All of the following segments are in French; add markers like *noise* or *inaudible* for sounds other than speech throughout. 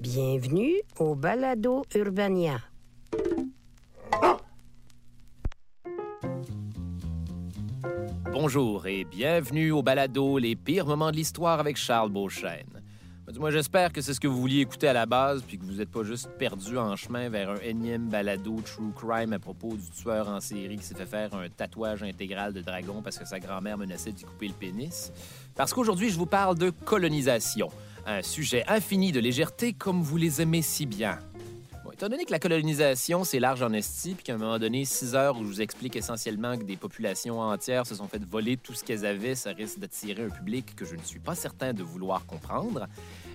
Bienvenue au Balado Urbania. Bonjour et bienvenue au balado Les pires moments de l'histoire avec Charles Beauchesne. Moi, j'espère que c'est ce que vous vouliez écouter à la base, puis que vous n'êtes pas juste perdu en chemin vers un énième balado true crime à propos du tueur en série qui s'est fait faire un tatouage intégral de dragon parce que sa grand-mère menaçait d'y couper le pénis. Parce qu'aujourd'hui, je vous parle de colonisation, un sujet infini de légèreté comme vous les aimez si bien. Étant donné que la colonisation, c'est large en esti, puis qu'à un moment donné, six heures où je vous explique essentiellement que des populations entières se sont faites voler tout ce qu'elles avaient, ça risque d'attirer un public que je ne suis pas certain de vouloir comprendre.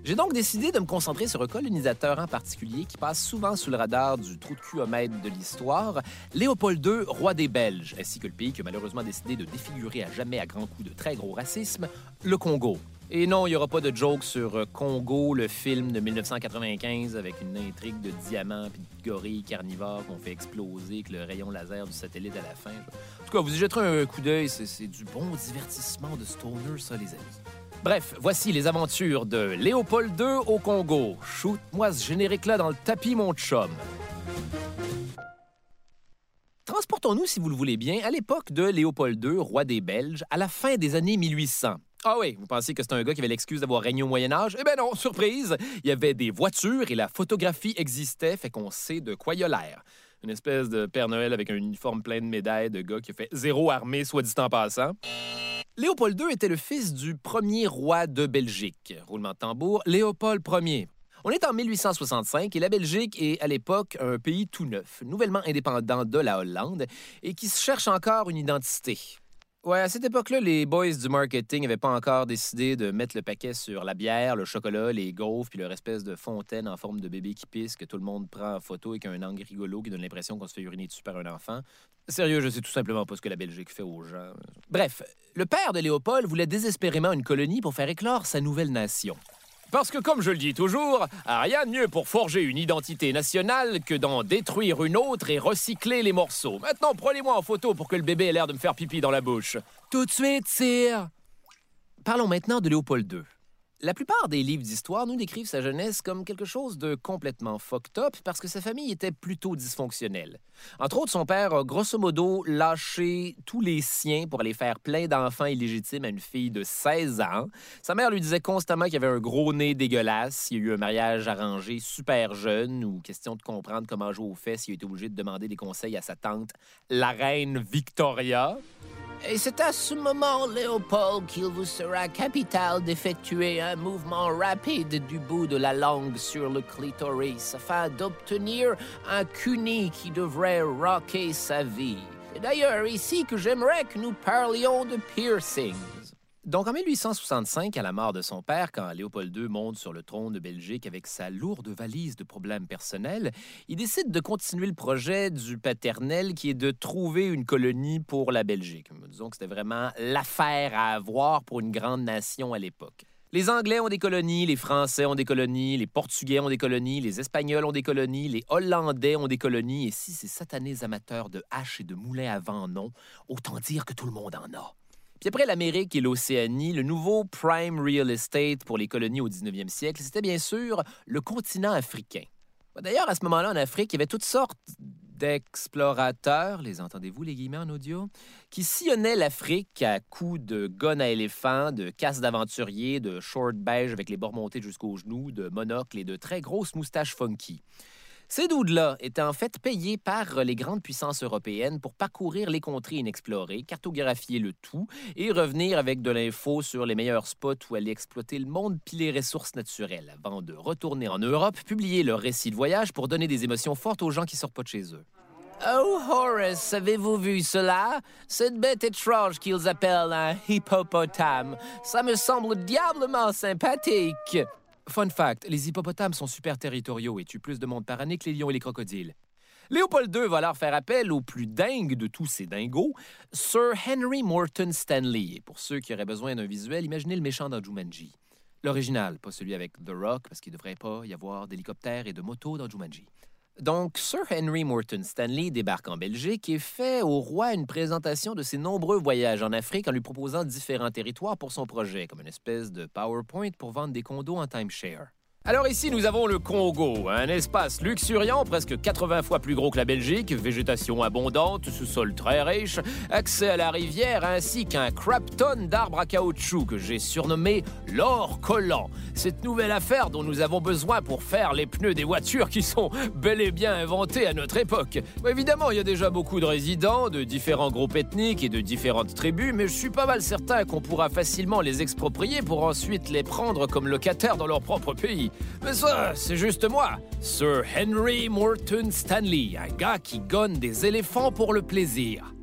J'ai donc décidé de me concentrer sur un colonisateur en particulier qui passe souvent sous le radar du trou de cul de l'histoire, Léopold II, roi des Belges, ainsi que le pays qui a malheureusement décidé de défigurer à jamais à grands coups de très gros racisme, le Congo. Et non, il n'y aura pas de joke sur euh, Congo, le film de 1995 avec une intrigue de diamants puis de gorilles carnivores qu'on fait exploser avec le rayon laser du satellite à la fin. En tout cas, vous y jetterez un coup d'œil, c'est du bon divertissement de stoner, ça, les amis. Bref, voici les aventures de Léopold II au Congo. Shoot-moi ce générique-là dans le tapis, mon chum. Transportons-nous, si vous le voulez bien, à l'époque de Léopold II, roi des Belges, à la fin des années 1800. Ah oui, vous pensez que c'est un gars qui avait l'excuse d'avoir régné au Moyen Âge? Eh bien non, surprise! Il y avait des voitures et la photographie existait, fait qu'on sait de quoi il a l'air. Une espèce de Père Noël avec un uniforme plein de médailles de gars qui a fait zéro armée, soit dit en passant. Léopold II était le fils du premier roi de Belgique. Roulement de tambour, Léopold Ier. On est en 1865 et la Belgique est à l'époque un pays tout neuf, nouvellement indépendant de la Hollande et qui cherche encore une identité. Ouais, à cette époque-là, les boys du marketing n'avaient pas encore décidé de mettre le paquet sur la bière, le chocolat, les gaufres, puis leur espèce de fontaine en forme de bébé qui pisse que tout le monde prend en photo et qui a un angle rigolo qui donne l'impression qu'on se fait uriner dessus par un enfant. Sérieux, je sais tout simplement pas ce que la Belgique fait aux gens. Bref, le père de Léopold voulait désespérément une colonie pour faire éclore sa nouvelle nation. Parce que, comme je le dis toujours, rien de mieux pour forger une identité nationale que d'en détruire une autre et recycler les morceaux. Maintenant, prenez-moi en photo pour que le bébé ait l'air de me faire pipi dans la bouche. Tout de suite, sire. Parlons maintenant de Léopold II. La plupart des livres d'histoire nous décrivent sa jeunesse comme quelque chose de complètement fucked up parce que sa famille était plutôt dysfonctionnelle. Entre autres, son père a grosso modo lâché tous les siens pour aller faire plein d'enfants illégitimes à une fille de 16 ans. Sa mère lui disait constamment qu'il avait un gros nez dégueulasse, il y a eu un mariage arrangé super jeune ou question de comprendre comment jouer aux fesses, il a été obligé de demander des conseils à sa tante, la reine Victoria. Et c'est à ce moment, Léopold, qu'il vous sera capital d'effectuer un mouvement rapide du bout de la langue sur le clitoris afin d'obtenir un cuni qui devrait rocker sa vie. C'est d'ailleurs ici que j'aimerais que nous parlions de piercings. Donc en 1865, à la mort de son père, quand Léopold II monte sur le trône de Belgique avec sa lourde valise de problèmes personnels, il décide de continuer le projet du paternel qui est de trouver une colonie pour la Belgique. Disons que c'était vraiment l'affaire à avoir pour une grande nation à l'époque. Les Anglais ont des colonies, les Français ont des colonies, les Portugais ont des colonies, les Espagnols ont des colonies, les Hollandais ont des colonies, et si ces satanés amateurs de haches et de moulins à vent non, autant dire que tout le monde en a. Puis après l'Amérique et l'Océanie, le nouveau prime real estate pour les colonies au 19e siècle, c'était bien sûr le continent africain. D'ailleurs, à ce moment-là, en Afrique, il y avait toutes sortes d'explorateurs, les entendez-vous, les guillemets en audio, qui sillonnaient l'Afrique à coups de gonnes à éléphants, de casses d'aventuriers, de short beige avec les bords montés jusqu'aux genoux, de monocles et de très grosses moustaches funky. Ces doudes-là étaient en fait payés par les grandes puissances européennes pour parcourir les contrées inexplorées, cartographier le tout et revenir avec de l'info sur les meilleurs spots où aller exploiter le monde puis les ressources naturelles avant de retourner en Europe, publier leur récit de voyage pour donner des émotions fortes aux gens qui sortent pas de chez eux. Oh, Horace, avez-vous vu cela? Cette bête étrange qu'ils appellent un hippopotame. Ça me semble diablement sympathique. Fun fact, les hippopotames sont super territoriaux et tuent plus de monde par année que les lions et les crocodiles. Léopold II va alors faire appel au plus dingue de tous ces dingos, Sir Henry Morton Stanley. Et pour ceux qui auraient besoin d'un visuel, imaginez le méchant dans Jumanji. L'original, pas celui avec The Rock, parce qu'il ne devrait pas y avoir d'hélicoptères et de motos dans Jumanji. Donc, Sir Henry Morton Stanley débarque en Belgique et fait au roi une présentation de ses nombreux voyages en Afrique en lui proposant différents territoires pour son projet, comme une espèce de PowerPoint pour vendre des condos en timeshare. Alors ici, nous avons le Congo, un espace luxuriant, presque 80 fois plus gros que la Belgique, végétation abondante, sous-sol très riche, accès à la rivière, ainsi qu'un crap ton d'arbres à caoutchouc que j'ai surnommé l'or collant. Cette nouvelle affaire dont nous avons besoin pour faire les pneus des voitures qui sont bel et bien inventés à notre époque. évidemment, il y a déjà beaucoup de résidents, de différents groupes ethniques et de différentes tribus, mais je suis pas mal certain qu'on pourra facilement les exproprier pour ensuite les prendre comme locataires dans leur propre pays. Mais ça, c'est juste moi, Sir Henry Morton Stanley, un gars qui gonne des éléphants pour le plaisir.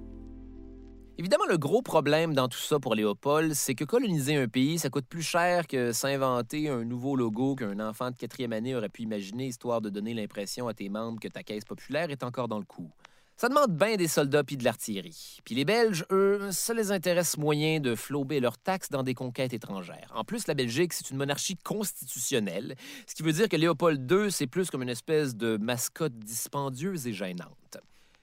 Évidemment, le gros problème dans tout ça pour Léopold, c'est que coloniser un pays, ça coûte plus cher que s'inventer un nouveau logo qu'un enfant de quatrième année aurait pu imaginer, histoire de donner l'impression à tes membres que ta caisse populaire est encore dans le coup. Ça demande bien des soldats puis de l'artillerie. Puis les Belges, eux, ça les intéresse moyen de flober leurs taxes dans des conquêtes étrangères. En plus, la Belgique, c'est une monarchie constitutionnelle, ce qui veut dire que Léopold II, c'est plus comme une espèce de mascotte dispendieuse et gênante.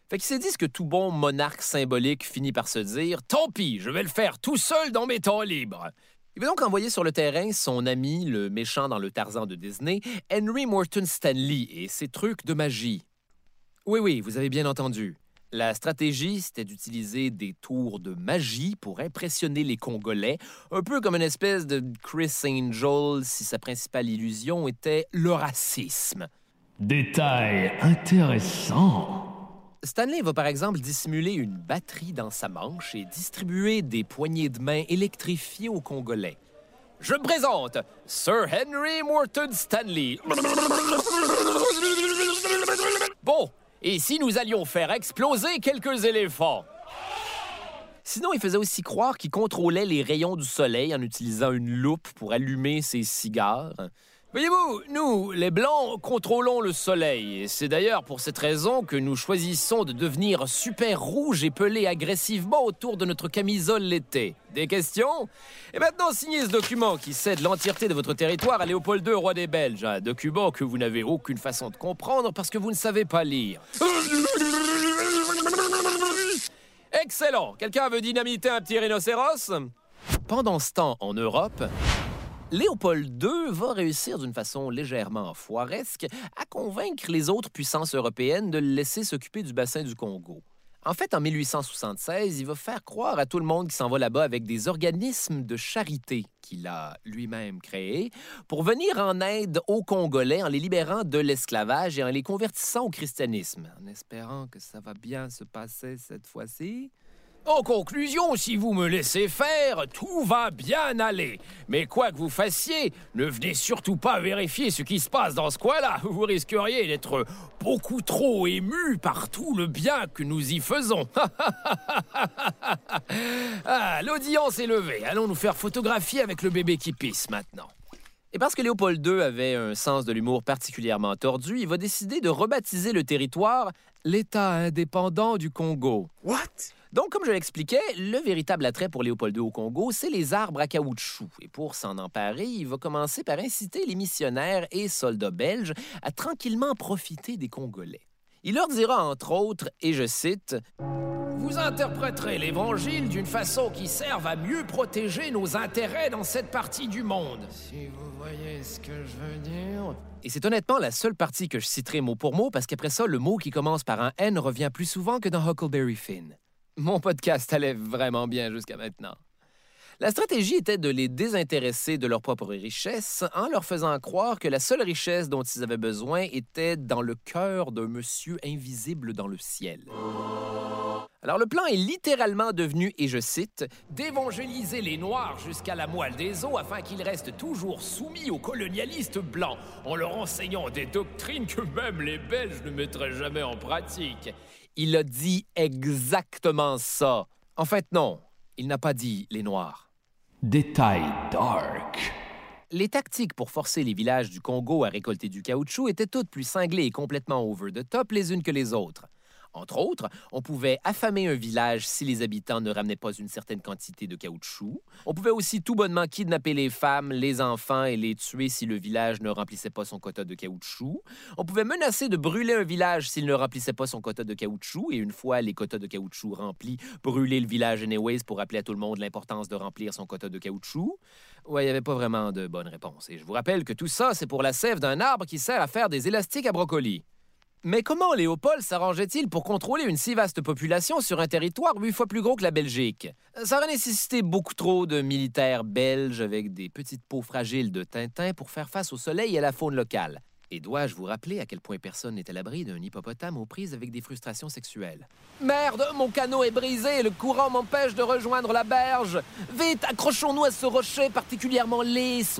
Fait qu'il s'est dit ce que tout bon monarque symbolique finit par se dire Tant pis, je vais le faire tout seul dans mes temps libres. Il va donc envoyer sur le terrain son ami, le méchant dans le Tarzan de Disney, Henry Morton Stanley, et ses trucs de magie. Oui, oui, vous avez bien entendu. La stratégie, c'était d'utiliser des tours de magie pour impressionner les Congolais, un peu comme une espèce de Chris Angel si sa principale illusion était le racisme. Détail intéressant. Stanley va par exemple dissimuler une batterie dans sa manche et distribuer des poignées de main électrifiées aux Congolais. Je me présente, Sir Henry Morton Stanley. Bon, et si nous allions faire exploser quelques éléphants? Sinon, il faisait aussi croire qu'il contrôlait les rayons du soleil en utilisant une loupe pour allumer ses cigares. Voyez-vous, nous, les Blancs, contrôlons le soleil. C'est d'ailleurs pour cette raison que nous choisissons de devenir super rouges et pelés agressivement autour de notre camisole l'été. Des questions? Et maintenant, signez ce document qui cède l'entièreté de votre territoire à Léopold II, roi des Belges. Un document que vous n'avez aucune façon de comprendre parce que vous ne savez pas lire. Excellent Quelqu'un veut dynamiter un petit rhinocéros? Pendant ce temps, en Europe, Léopold II va réussir d'une façon légèrement foiresque à convaincre les autres puissances européennes de le laisser s'occuper du bassin du Congo. En fait, en 1876, il va faire croire à tout le monde qui s'en va là-bas avec des organismes de charité qu'il a lui-même créés pour venir en aide aux Congolais en les libérant de l'esclavage et en les convertissant au christianisme, en espérant que ça va bien se passer cette fois-ci. En conclusion, si vous me laissez faire, tout va bien aller. Mais quoi que vous fassiez, ne venez surtout pas vérifier ce qui se passe dans ce coin-là. *laughs* Vous risqueriez d'être beaucoup trop ému par tout le bien que nous y faisons. *laughs* ah, l'audience est levée. Allons nous faire photographier avec le bébé qui pisse maintenant. Et parce que Léopold II avait un sens de l'humour particulièrement tordu, il va décider de rebaptiser le territoire l'État indépendant du Congo. What? Donc, comme je l'expliquais, le véritable attrait pour Léopold II au Congo, c'est les arbres à caoutchouc. Et pour s'en emparer, il va commencer par inciter les missionnaires et soldats belges à tranquillement profiter des Congolais. Il leur dira entre autres, et je cite, Vous interpréterez l'Évangile d'une façon qui serve à mieux protéger nos intérêts dans cette partie du monde. Si vous voyez ce que je veux dire. Et c'est honnêtement la seule partie que je citerai mot pour mot parce qu'après ça, le mot qui commence par un N revient plus souvent que dans Huckleberry Finn. Mon podcast allait vraiment bien jusqu'à maintenant. La stratégie était de les désintéresser de leur propre richesse en leur faisant croire que la seule richesse dont ils avaient besoin était dans le cœur d'un monsieur invisible dans le ciel. Alors le plan est littéralement devenu, et je cite, d'évangéliser les Noirs jusqu'à la moelle des os afin qu'ils restent toujours soumis aux colonialistes blancs, en leur enseignant des doctrines que même les Belges ne mettraient jamais en pratique. Il a dit exactement ça. En fait, non, il n'a pas dit les Noirs. Détail dark. Les tactiques pour forcer les villages du Congo à récolter du caoutchouc étaient toutes plus cinglées et complètement over the top les unes que les autres. Entre autres, on pouvait affamer un village si les habitants ne ramenaient pas une certaine quantité de caoutchouc. On pouvait aussi tout bonnement kidnapper les femmes, les enfants et les tuer si le village ne remplissait pas son quota de caoutchouc. On pouvait menacer de brûler un village s'il ne remplissait pas son quota de caoutchouc et une fois les quotas de caoutchouc remplis, brûler le village anyways pour rappeler à tout le monde l'importance de remplir son quota de caoutchouc. Ouais, il n'y avait pas vraiment de bonne réponse. Et je vous rappelle que tout ça, c'est pour la sève d'un arbre qui sert à faire des élastiques à brocoli. Mais comment Léopold s'arrangeait-il pour contrôler une si vaste population sur un territoire huit fois plus gros que la Belgique? Ça aurait nécessité beaucoup trop de militaires belges avec des petites peaux fragiles de Tintin pour faire face au soleil et à la faune locale. Et dois-je vous rappeler à quel point personne n'est à l'abri d'un hippopotame aux prises avec des frustrations sexuelles? Merde, mon canot est brisé et le courant m'empêche de rejoindre la berge. Vite, accrochons-nous à ce rocher particulièrement lisse.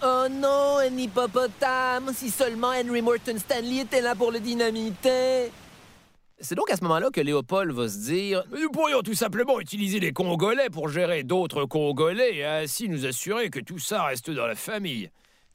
Oh non, un hippopotame! Si seulement Henry Morton Stanley était là pour le dynamiter! C'est donc à ce moment-là que Léopold va se dire Nous pourrions tout simplement utiliser les Congolais pour gérer d'autres Congolais et ainsi nous assurer que tout ça reste dans la famille.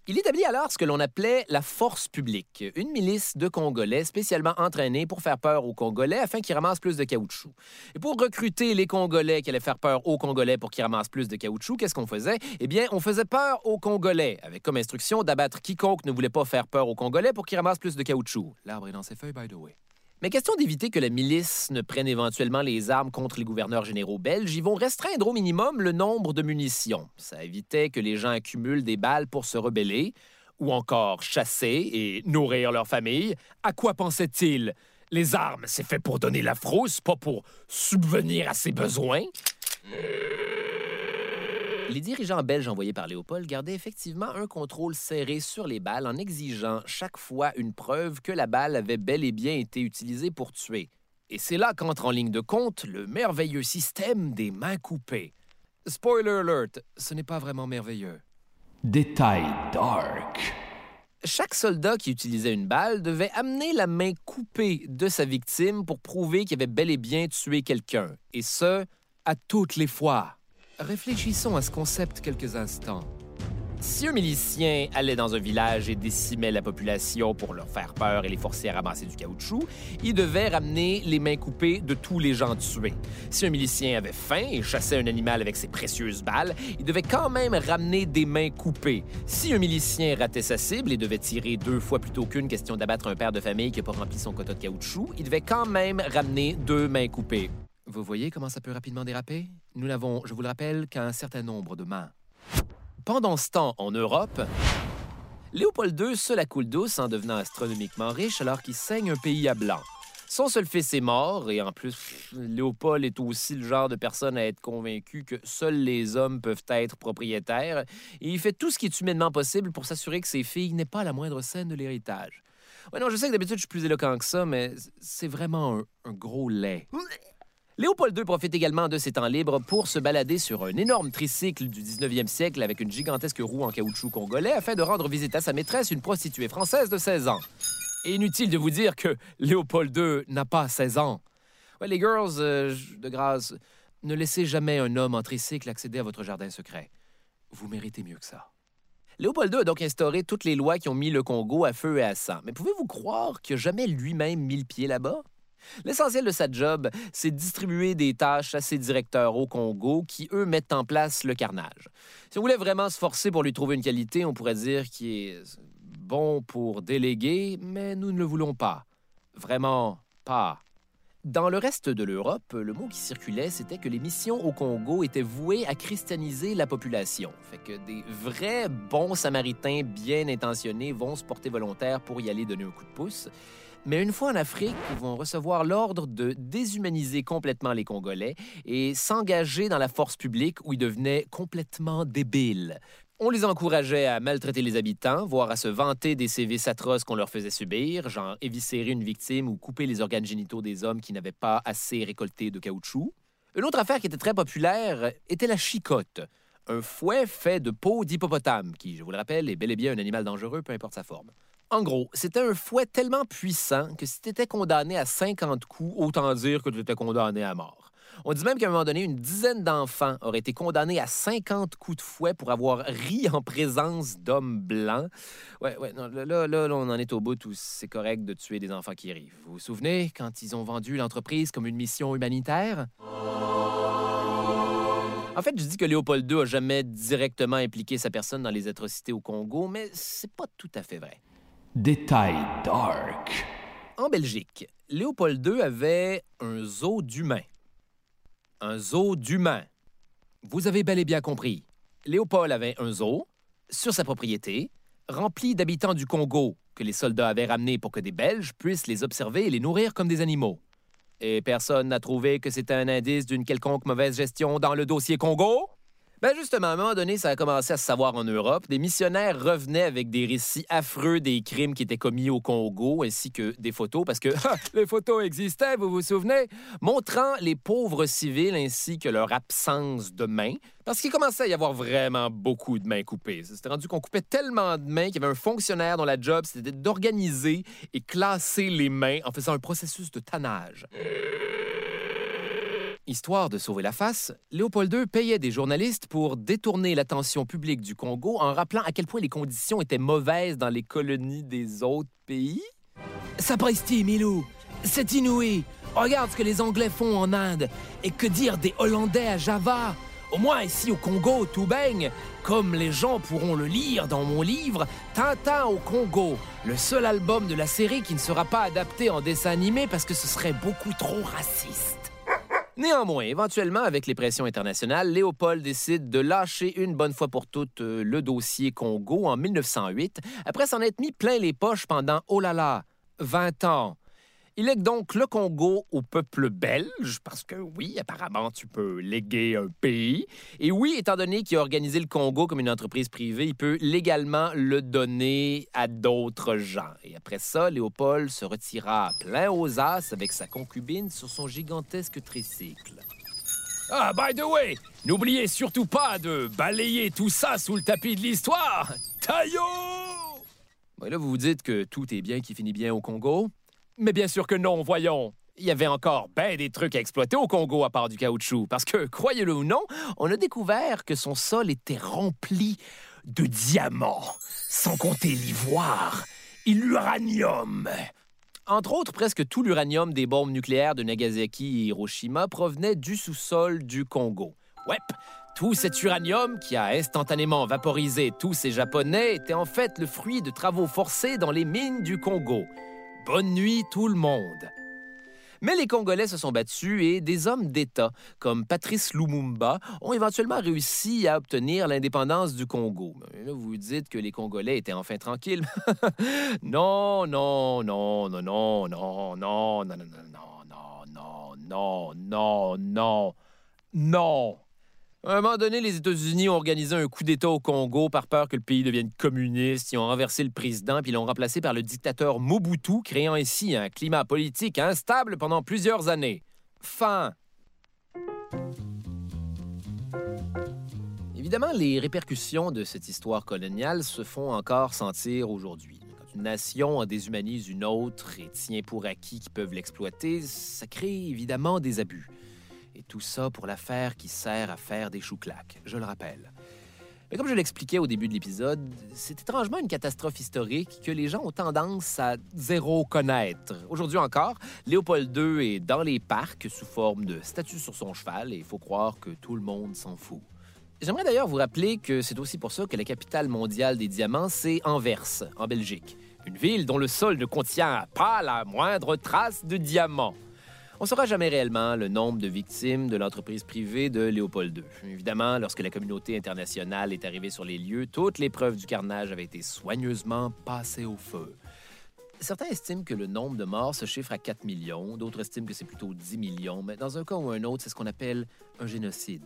Il établit alors ce que l'on appelait la force publique, une milice de Congolais spécialement entraînée pour faire peur aux Congolais afin qu'ils ramassent plus de caoutchouc. Et pour recruter les Congolais qui allaient faire peur aux Congolais pour qu'ils ramassent plus de caoutchouc, qu'est-ce qu'on faisait? Eh bien, on faisait peur aux Congolais, avec comme instruction d'abattre quiconque ne voulait pas faire peur aux Congolais pour qu'ils ramassent plus de caoutchouc. L'arbre est dans ses feuilles, by the way. Mais question d'éviter que la milice ne prenne éventuellement les armes contre les gouverneurs généraux belges, ils vont restreindre au minimum le nombre de munitions. Ça évitait que les gens accumulent des balles pour se rebeller, ou encore chasser et nourrir leur famille. À quoi pensait-il? Les armes, c'est fait pour donner la frousse, pas pour subvenir à ses besoins? Les dirigeants belges envoyés par Léopold gardaient effectivement un contrôle serré sur les balles en exigeant chaque fois une preuve que la balle avait bel et bien été utilisée pour tuer. Et c'est là qu'entre en ligne de compte le merveilleux système des mains coupées. Spoiler alert, ce n'est pas vraiment merveilleux. Détail dark. Chaque soldat qui utilisait une balle devait amener la main coupée de sa victime pour prouver qu'il avait bel et bien tué quelqu'un, et ce, à toutes les fois. Réfléchissons à ce concept quelques instants. Si un milicien allait dans un village et décimait la population pour leur faire peur et les forcer à ramasser du caoutchouc, il devait ramener les mains coupées de tous les gens tués. Si un milicien avait faim et chassait un animal avec ses précieuses balles, il devait quand même ramener des mains coupées. Si un milicien ratait sa cible et devait tirer deux fois plutôt qu'une question d'abattre un père de famille qui n'a pas rempli son quota de caoutchouc, il devait quand même ramener deux mains coupées. Vous voyez comment ça peut rapidement déraper? Nous n'avons, je vous le rappelle, qu'un certain nombre de mains. Pendant ce temps, en Europe, Léopold II seul à coule douce en devenant astronomiquement riche alors qu'il saigne un pays à blanc. Son seul fils est mort et en plus, Léopold est aussi le genre de personne à être convaincu que seuls les hommes peuvent être propriétaires et il fait tout ce qui est humainement possible pour s'assurer que ses filles n'aient pas la moindre scène de l'héritage. Ouais, non, je sais que d'habitude je suis plus éloquent que ça, mais c'est vraiment un gros lait. Léopold II profite également de ses temps libres pour se balader sur un énorme tricycle du 19e siècle avec une gigantesque roue en caoutchouc congolais afin de rendre visite à sa maîtresse, une prostituée française de 16 ans. Inutile de vous dire que Léopold II n'a pas 16 ans. Les girls, euh, de grâce, ne laissez jamais un homme en tricycle accéder à votre jardin secret. Vous méritez mieux que ça. Léopold II a donc instauré toutes les lois qui ont mis le Congo à feu et à sang. Mais pouvez-vous croire qu'il n'a jamais lui-même mis le pied là-bas? L'essentiel de sa job, c'est distribuer des tâches à ses directeurs au Congo qui, eux, mettent en place le carnage. Si on voulait vraiment se forcer pour lui trouver une qualité, on pourrait dire qu'il est bon pour déléguer, mais nous ne le voulons pas. Vraiment pas. Dans le reste de l'Europe, le mot qui circulait, c'était que les missions au Congo étaient vouées à christianiser la population. Fait que des vrais bons samaritains bien intentionnés vont se porter volontaires pour y aller donner un coup de pouce. Mais une fois en Afrique, ils vont recevoir l'ordre de déshumaniser complètement les Congolais et s'engager dans la force publique où ils devenaient complètement débiles. On les encourageait à maltraiter les habitants, voire à se vanter des sévices atroces qu'on leur faisait subir, genre éviscérer une victime ou couper les organes génitaux des hommes qui n'avaient pas assez récolté de caoutchouc. Une autre affaire qui était très populaire était la chicotte, un fouet fait de peau d'hippopotame, qui, je vous le rappelle, est bel et bien un animal dangereux, peu importe sa forme. En gros, c'était un fouet tellement puissant que si tu étais condamné à 50 coups, autant dire que tu étais condamné à mort. On dit même qu'à un moment donné, une dizaine d'enfants auraient été condamnés à 50 coups de fouet pour avoir ri en présence d'hommes blancs. Ouais, ouais, non, là, là, là, on en est au bout où c'est correct de tuer des enfants qui rient. Vous vous souvenez quand ils ont vendu l'entreprise comme une mission humanitaire? En fait, je dis que Léopold II a jamais directement impliqué sa personne dans les atrocités au Congo, mais c'est pas tout à fait vrai. Détail dark. En Belgique, Léopold II avait un zoo d'humains. Un zoo d'humains. Vous avez bel et bien compris. Léopold avait un zoo sur sa propriété, rempli d'habitants du Congo que les soldats avaient ramenés pour que des Belges puissent les observer et les nourrir comme des animaux. Et personne n'a trouvé que c'était un indice d'une quelconque mauvaise gestion dans le dossier Congo? Ben justement, à un moment donné, ça a commencé à se savoir en Europe. Des missionnaires revenaient avec des récits affreux des crimes qui étaient commis au Congo, ainsi que des photos, parce que *laughs* les photos existaient, vous vous souvenez, montrant les pauvres civils ainsi que leur absence de mains, parce qu'il commençait à y avoir vraiment beaucoup de mains coupées. C'était rendu qu'on coupait tellement de mains qu'il y avait un fonctionnaire dont la job, c'était d'organiser et classer les mains en faisant un processus de tannage. Histoire de sauver la face, Léopold II payait des journalistes pour détourner l'attention publique du Congo en rappelant à quel point les conditions étaient mauvaises dans les colonies des autres pays. Sapristi, Milou! C'est inouï! Regarde ce que les Anglais font en Inde! Et que dire des Hollandais à Java? Au moins ici au Congo, tout baigne. Comme les gens pourront le lire dans mon livre, Tintin au Congo, le seul album de la série qui ne sera pas adapté en dessin animé parce que ce serait beaucoup trop raciste. Néanmoins, éventuellement, avec les pressions internationales, Léopold décide de lâcher une bonne fois pour toutes euh, le dossier Congo en 1908, après s'en être mis plein les poches pendant, oh là là, 20 ans. Il lègue donc le Congo au peuple belge, parce que oui, apparemment, tu peux léguer un pays. Et oui, étant donné qu'il a organisé le Congo comme une entreprise privée, il peut légalement le donner à d'autres gens. Et après ça, Léopold se retira plein aux as avec sa concubine sur son gigantesque tricycle. Ah, by the way, n'oubliez surtout pas de balayer tout ça sous le tapis de l'histoire. Taillot! Là, vous vous dites que tout est bien qui finit bien au Congo? Mais bien sûr que non, voyons. Il y avait encore ben des trucs à exploiter au Congo à part du caoutchouc. Parce que, croyez-le ou non, on a découvert que son sol était rempli de diamants, sans compter l'ivoire et l'uranium. Entre autres, presque tout l'uranium des bombes nucléaires de Nagasaki et Hiroshima provenait du sous-sol du Congo. Ouais, tout cet uranium qui a instantanément vaporisé tous ces Japonais était en fait le fruit de travaux forcés dans les mines du Congo. Bonne nuit tout le monde. Mais les Congolais se sont battus et des hommes d'État, comme Patrice Lumumba, ont éventuellement réussi à obtenir l'indépendance du Congo. Là, vous dites que les Congolais étaient enfin tranquilles. non, non, non, non, non, non, non, non, non, non, non, non, non, non, non, non. À un moment donné, les États-Unis ont organisé un coup d'État au Congo par peur que le pays devienne communiste. Ils ont renversé le président puis l'ont remplacé par le dictateur Mobutu, créant ainsi un climat politique instable pendant plusieurs années. Fin. Évidemment, les répercussions de cette histoire coloniale se font encore sentir aujourd'hui. Quand une nation en déshumanise une autre et tient pour acquis qu'ils peuvent l'exploiter, ça crée évidemment des abus. Et tout ça pour l'affaire qui sert à faire des chouclacs, je le rappelle. Mais comme je l'expliquais au début de l'épisode, c'est étrangement une catastrophe historique que les gens ont tendance à zéro connaître. Aujourd'hui encore, Léopold II est dans les parcs sous forme de statue sur son cheval et il faut croire que tout le monde s'en fout. J'aimerais d'ailleurs vous rappeler que c'est aussi pour ça que la capitale mondiale des diamants, c'est Anvers, en Belgique. Une ville dont le sol ne contient pas la moindre trace de diamant. On ne saura jamais réellement le nombre de victimes de l'entreprise privée de Léopold II. Évidemment, lorsque la communauté internationale est arrivée sur les lieux, toutes les preuves du carnage avaient été soigneusement passées au feu. Certains estiment que le nombre de morts se chiffre à 4 millions, d'autres estiment que c'est plutôt 10 millions, mais dans un cas ou un autre, c'est ce qu'on appelle un génocide.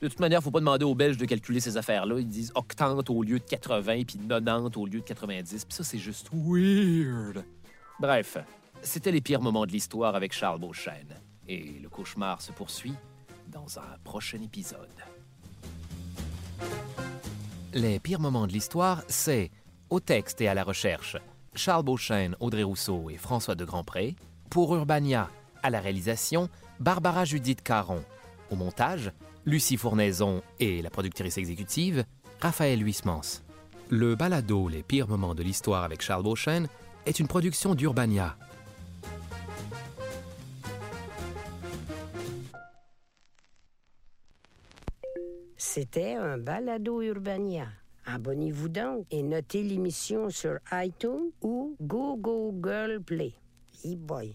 De toute manière, il ne faut pas demander aux Belges de calculer ces affaires-là. Ils disent octante au lieu de 80, puis 90 au lieu de 90, puis ça, c'est juste weird. Bref, c'était les pires moments de l'histoire avec Charles Beauchesne. Et le cauchemar se poursuit dans un prochain épisode. Les pires moments de l'histoire, c'est au texte et à la recherche Charles Beauchesne, Audrey Rousseau et François de Grandpré. Pour Urbania, à la réalisation, Barbara Judith Caron. Au montage, Lucie Fournaison et la productrice exécutive, Raphaël Huismans. Le balado Les pires moments de l'histoire avec Charles Beauchesne est une production d'Urbania. C'était un balado Urbania. Abonnez-vous donc et notez l'émission sur iTunes ou Google Play. E-boy.